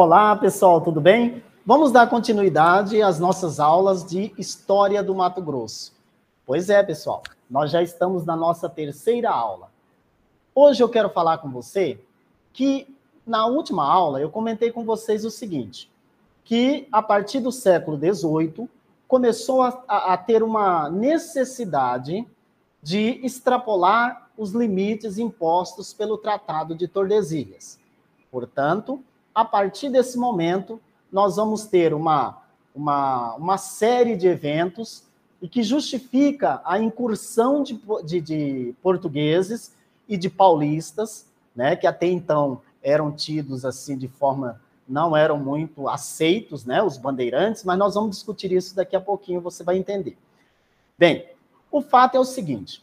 Olá, pessoal, tudo bem? Vamos dar continuidade às nossas aulas de História do Mato Grosso. Pois é, pessoal, nós já estamos na nossa terceira aula. Hoje eu quero falar com você que na última aula eu comentei com vocês o seguinte, que a partir do século XVIII começou a, a, a ter uma necessidade de extrapolar os limites impostos pelo Tratado de Tordesilhas. Portanto, a partir desse momento, nós vamos ter uma, uma, uma série de eventos e que justifica a incursão de, de, de portugueses e de paulistas, né, que até então eram tidos assim de forma não eram muito aceitos, né, os bandeirantes, mas nós vamos discutir isso daqui a pouquinho, você vai entender. Bem, o fato é o seguinte: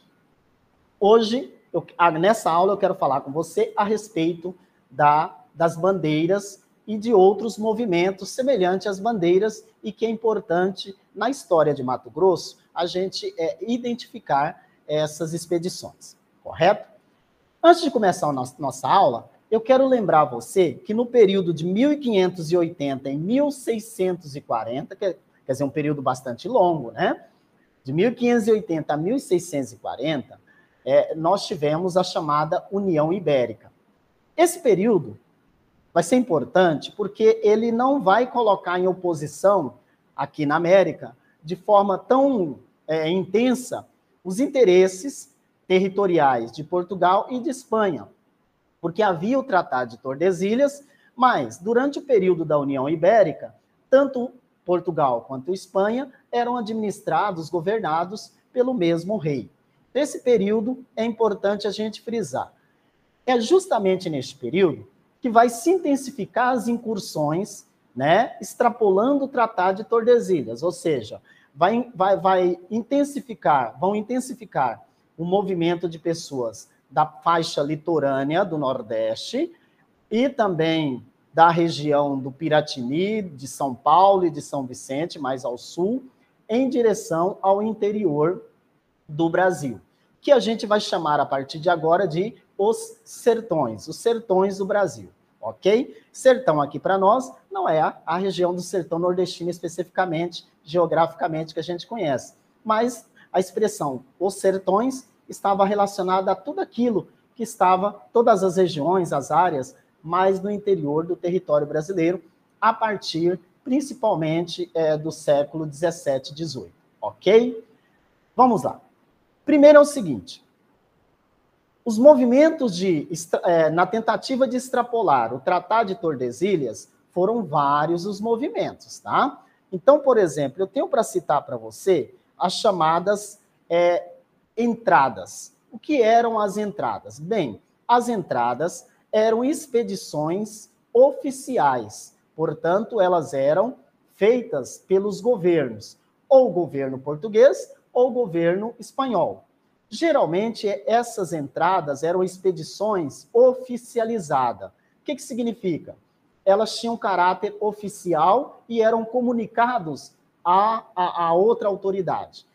hoje, eu, nessa aula, eu quero falar com você a respeito da, das bandeiras e de outros movimentos semelhantes às bandeiras e que é importante na história de Mato Grosso a gente é, identificar essas expedições, correto? Antes de começar a nossa, aula, eu quero lembrar você que no período de 1580 e 1640, que, quer dizer, um período bastante longo, né? De 1580 a 1640, é, nós tivemos a chamada União Ibérica. Esse período vai ser importante porque ele não vai colocar em oposição aqui na América de forma tão é, intensa os interesses territoriais de Portugal e de Espanha, porque havia o Tratado de Tordesilhas, mas durante o período da União Ibérica, tanto Portugal quanto Espanha eram administrados, governados pelo mesmo rei. Nesse período é importante a gente frisar. É justamente neste período que vai se intensificar as incursões, né, extrapolando o Tratado de Tordesilhas, ou seja, vai, vai, vai intensificar, vão intensificar o movimento de pessoas da faixa litorânea do Nordeste e também da região do Piratini, de São Paulo e de São Vicente, mais ao sul, em direção ao interior do Brasil, que a gente vai chamar a partir de agora de os sertões, os sertões do Brasil ok? Sertão aqui para nós não é a, a, região do sertão nordestino especificamente, geograficamente, que a gente conhece, mas a expressão os sertões estava relacionada a tudo aquilo que estava, todas as regiões, as áreas, mais no interior do território brasileiro, a partir principalmente é, do século 17, 18, ok? Vamos lá. Primeiro é o seguinte: os movimentos de, é, na tentativa de extrapolar o Tratado de Tordesilhas foram vários os movimentos, tá? Então, por exemplo, eu tenho para citar para você as chamadas é, entradas. O que eram as entradas? Bem, as entradas eram expedições oficiais, portanto, elas eram feitas pelos governos, ou governo português ou governo espanhol. Geralmente, essas entradas eram expedições oficializadas. O que, que significa? Elas tinham caráter oficial e eram comunicados a, a, a outra autoridade.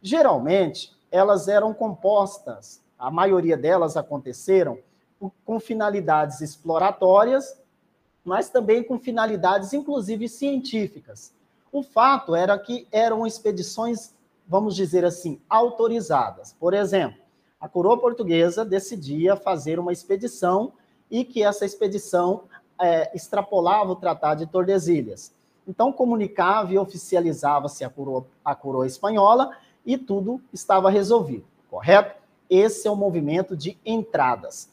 Geralmente, elas eram compostas, a maioria delas aconteceram com finalidades exploratórias, mas também com finalidades, inclusive, científicas. O fato era que eram expedições vamos dizer assim, autorizadas. Por exemplo, a coroa portuguesa decidia fazer uma expedição e que essa expedição é, extrapolava o Tratado de Tordesilhas. Então, comunicava e oficializava-se a coroa, a coroa espanhola e tudo estava resolvido, correto? Esse é o movimento de entradas.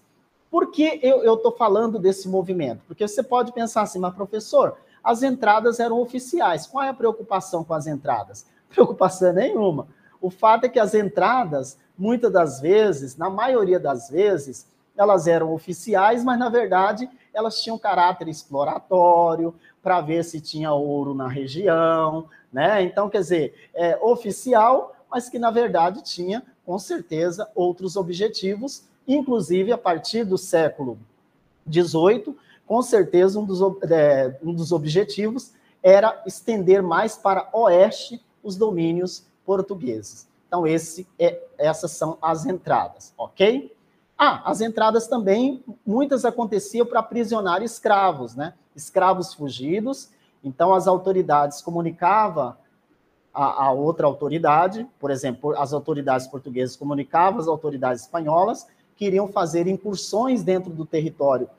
Por que eu estou falando desse movimento? Porque você pode pensar assim, mas professor, as entradas eram oficiais. Qual é a preocupação com as entradas? Preocupação nenhuma. O fato é que as entradas, muitas das vezes, na maioria das vezes, elas eram oficiais, mas na verdade elas tinham caráter exploratório para ver se tinha ouro na região, né? Então, quer dizer, é oficial, mas que na verdade tinha, com certeza, outros objetivos, inclusive a partir do século XVIII, com certeza um dos, é, um dos objetivos era estender mais para oeste os domínios portugueses. Então, é, essas são as entradas, ok? Ah, as entradas também, muitas aconteciam para aprisionar escravos, né? Escravos fugidos. Então, as autoridades comunicavam a, a, outra autoridade, por exemplo, as autoridades portuguesas comunicavam às autoridades espanholas que iriam fazer incursões dentro do território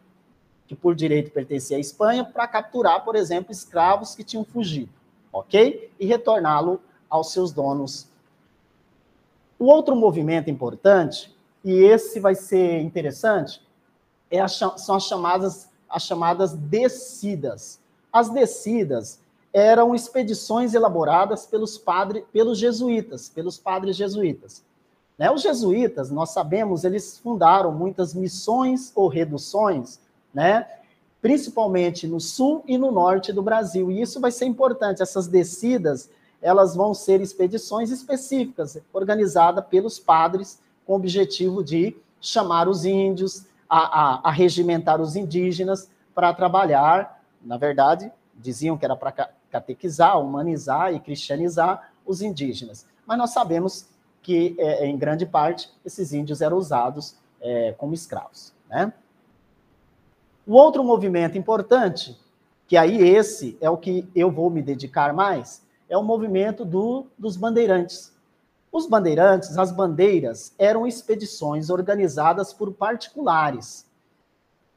que por direito pertencia à Espanha para capturar, por exemplo, escravos que tinham fugido, ok? E retorná-lo aos seus donos. O outro movimento importante, e esse vai ser interessante, é a, são as chamadas, as chamadas descidas. As descidas eram expedições elaboradas pelos padres, pelos jesuítas, pelos padres jesuítas. Né? Os jesuítas, nós sabemos, eles fundaram muitas missões ou reduções, né? Principalmente no sul e no norte do Brasil. E isso vai ser importante, essas descidas, elas vão ser expedições específicas, organizadas pelos padres, com o objetivo de chamar os índios, a, a, a regimentar os indígenas para trabalhar, na verdade, diziam que era para catequizar, humanizar e cristianizar os indígenas. Mas nós sabemos que, é, em grande parte, esses índios eram usados é, como escravos. Né? O outro movimento importante, que aí esse é o que eu vou me dedicar mais, é o movimento do, dos bandeirantes. Os bandeirantes, as bandeiras, eram expedições organizadas por particulares.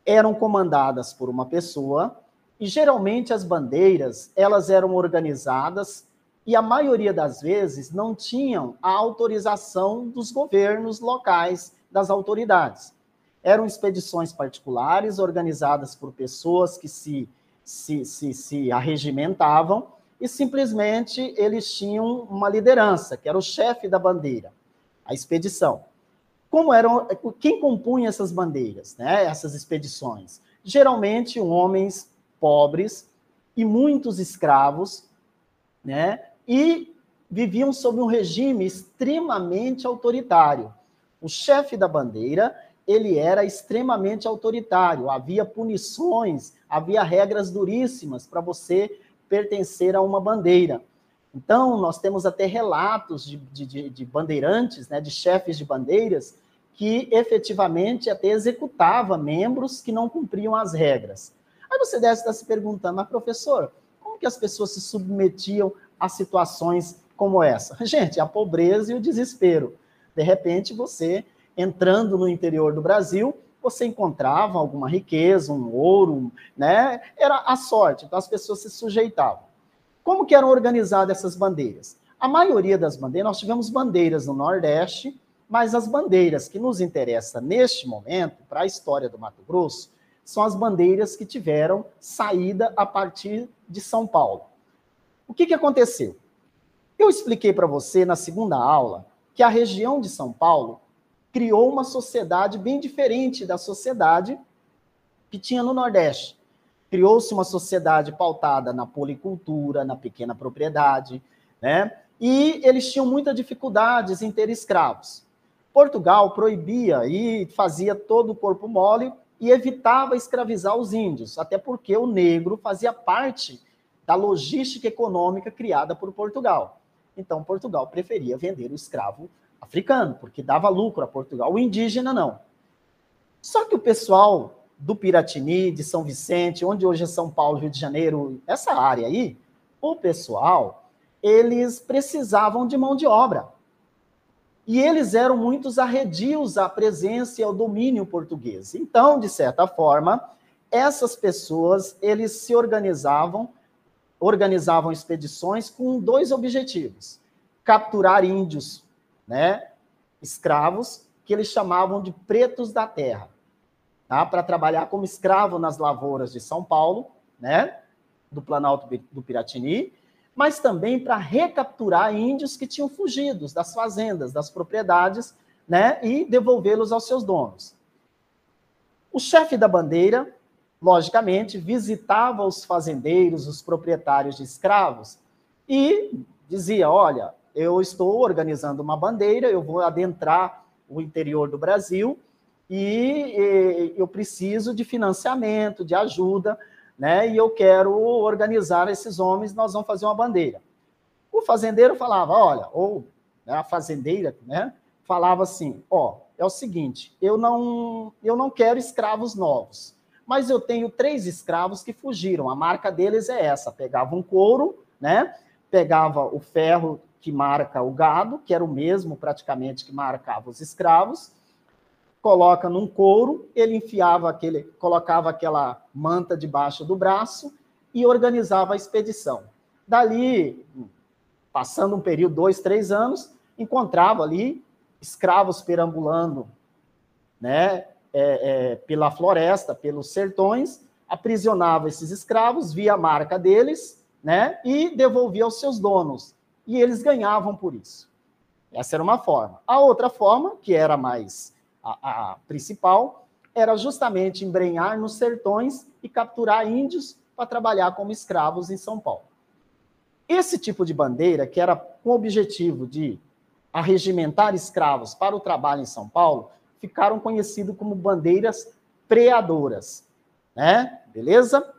Eram comandadas por uma pessoa e geralmente as bandeiras, elas eram organizadas e a maioria das vezes não tinham a autorização dos governos locais, das autoridades. Eram expedições particulares organizadas por pessoas que se, se, se, se arregimentavam e simplesmente eles tinham uma liderança, que era o chefe da bandeira, a expedição. Como eram, quem compunha essas bandeiras, né, essas expedições? Geralmente homens pobres e muitos escravos, né? E viviam sob um regime extremamente autoritário. O chefe da bandeira, ele era extremamente autoritário, havia punições, havia regras duríssimas para você pertencer a uma bandeira. Então, nós temos até relatos de, de, de bandeirantes, né, de chefes de bandeiras, que efetivamente até executava membros que não cumpriam as regras. Aí você deve estar se perguntando, mas professor, como que as pessoas se submetiam a situações como essa? Gente, a pobreza e o desespero. De repente, você entrando no interior do Brasil, você encontrava alguma riqueza, um ouro, né? Era a sorte, então as pessoas se sujeitavam. Como que eram organizadas essas bandeiras? A maioria das bandeiras, nós tivemos bandeiras no Nordeste, mas as bandeiras que nos interessam neste momento, para a história do Mato Grosso, são as bandeiras que tiveram saída a partir de São Paulo. O que, que aconteceu? Eu expliquei para você na segunda aula que a região de São Paulo criou uma sociedade bem diferente da sociedade que tinha no Nordeste. Criou-se uma sociedade pautada na policultura, na pequena propriedade, né? E eles tinham muitas dificuldades em ter escravos. Portugal proibia e fazia todo o corpo mole e evitava escravizar os índios, até porque o negro fazia parte da logística econômica criada por Portugal. Então, Portugal preferia vender o escravo africano, porque dava lucro a Portugal. O indígena, não. Só que o pessoal do Piratini, de São Vicente, onde hoje é São Paulo, Rio de Janeiro, essa área aí, o pessoal, eles precisavam de mão de obra. E eles eram muitos arredios à presença e ao domínio português. Então, de certa forma, essas pessoas, eles se organizavam, organizavam expedições com dois objetivos: capturar índios, né, escravos, que eles chamavam de pretos da terra, tá? Para trabalhar como escravo nas lavouras de São Paulo, né, do Planalto do Piratini, mas também para recapturar índios que tinham fugido das fazendas, das propriedades, né, e devolvê-los aos seus donos. O chefe da bandeira, logicamente, visitava os fazendeiros, os proprietários de escravos e dizia: Olha, eu estou organizando uma bandeira, eu vou adentrar o interior do Brasil e, eu preciso de financiamento, de ajuda né? E eu quero organizar esses homens, nós vamos fazer uma bandeira. O fazendeiro falava, olha, ou né, a fazendeira, né? Falava assim, ó, é o seguinte: eu não, eu não quero escravos novos, mas eu tenho três escravos que fugiram. A marca deles é essa: pegava um couro, né? Pegava o ferro que marca o gado, que era o mesmo praticamente que marcava os escravos, coloca num couro, ele enfiava aquele, colocava aquela manta debaixo do braço e organizava a expedição. Dali, passando um período, dois, três anos, encontrava ali escravos perambulando, né, é, é, pela floresta, pelos sertões, aprisionava esses escravos, via a marca deles, né, e devolvia aos seus donos e eles ganhavam por isso. Essa era uma forma. A outra forma, que era mais a, a principal, era justamente embrenhar nos sertões e capturar índios para trabalhar como escravos em São Paulo. Esse tipo de bandeira, que era com o objetivo de arregimentar escravos para o trabalho em São Paulo, ficaram conhecidos como bandeiras preadoras, né? Beleza?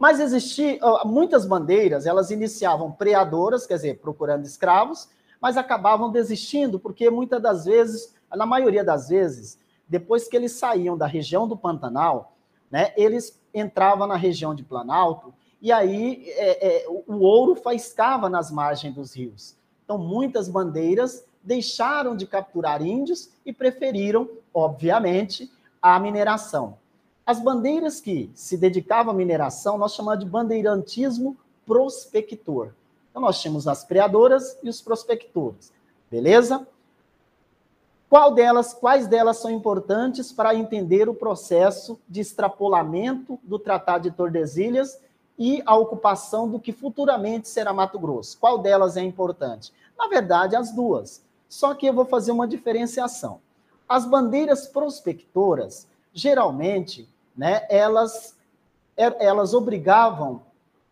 Mas existiam muitas bandeiras, elas iniciavam preadoras, quer dizer, procurando escravos, mas acabavam desistindo, porque muitas das vezes, na maioria das vezes, depois que eles saíam da região do Pantanal, né, eles entravam na região de Planalto, e aí é, é, o ouro faiscava nas margens dos rios. Então, muitas bandeiras deixaram de capturar índios e preferiram, obviamente, a mineração. As bandeiras que se dedicavam à mineração, nós chamamos de bandeirantismo prospector. Então, nós tínhamos as preadoras e os prospectores. Beleza? Qual delas, quais delas são importantes para entender o processo de extrapolamento do Tratado de Tordesilhas e a ocupação do que futuramente será Mato Grosso? Qual delas é importante? Na verdade, as duas. Só que eu vou fazer uma diferenciação. As bandeiras prospectoras, geralmente, né, elas, é, elas obrigavam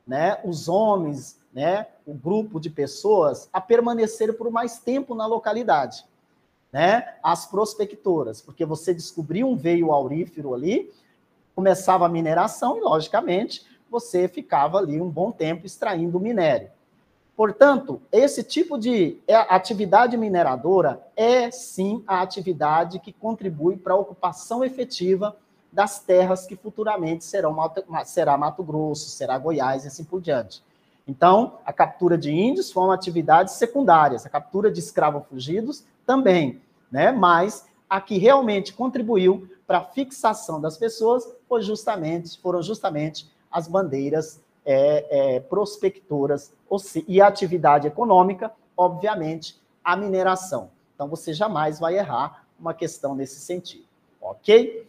né, os homens, né, o grupo de pessoas, a permanecer por mais tempo na localidade. Né, as prospectoras, porque você descobriu um veio aurífero ali, começava a mineração e, logicamente, você ficava ali um bom tempo extraindo minério. Portanto, esse tipo de é, atividade mineradora é sim a atividade que contribui para a ocupação efetiva das terras que futuramente serão será Mato Grosso, será Goiás e assim por diante. Então, a captura de índios foi uma atividade secundária, a captura de escravos fugidos também, né? Mas a que realmente contribuiu para a fixação das pessoas foi justamente, foram justamente as bandeiras é, é, prospectoras e a atividade econômica, obviamente, a mineração. Então, você jamais vai errar uma questão nesse sentido, ok?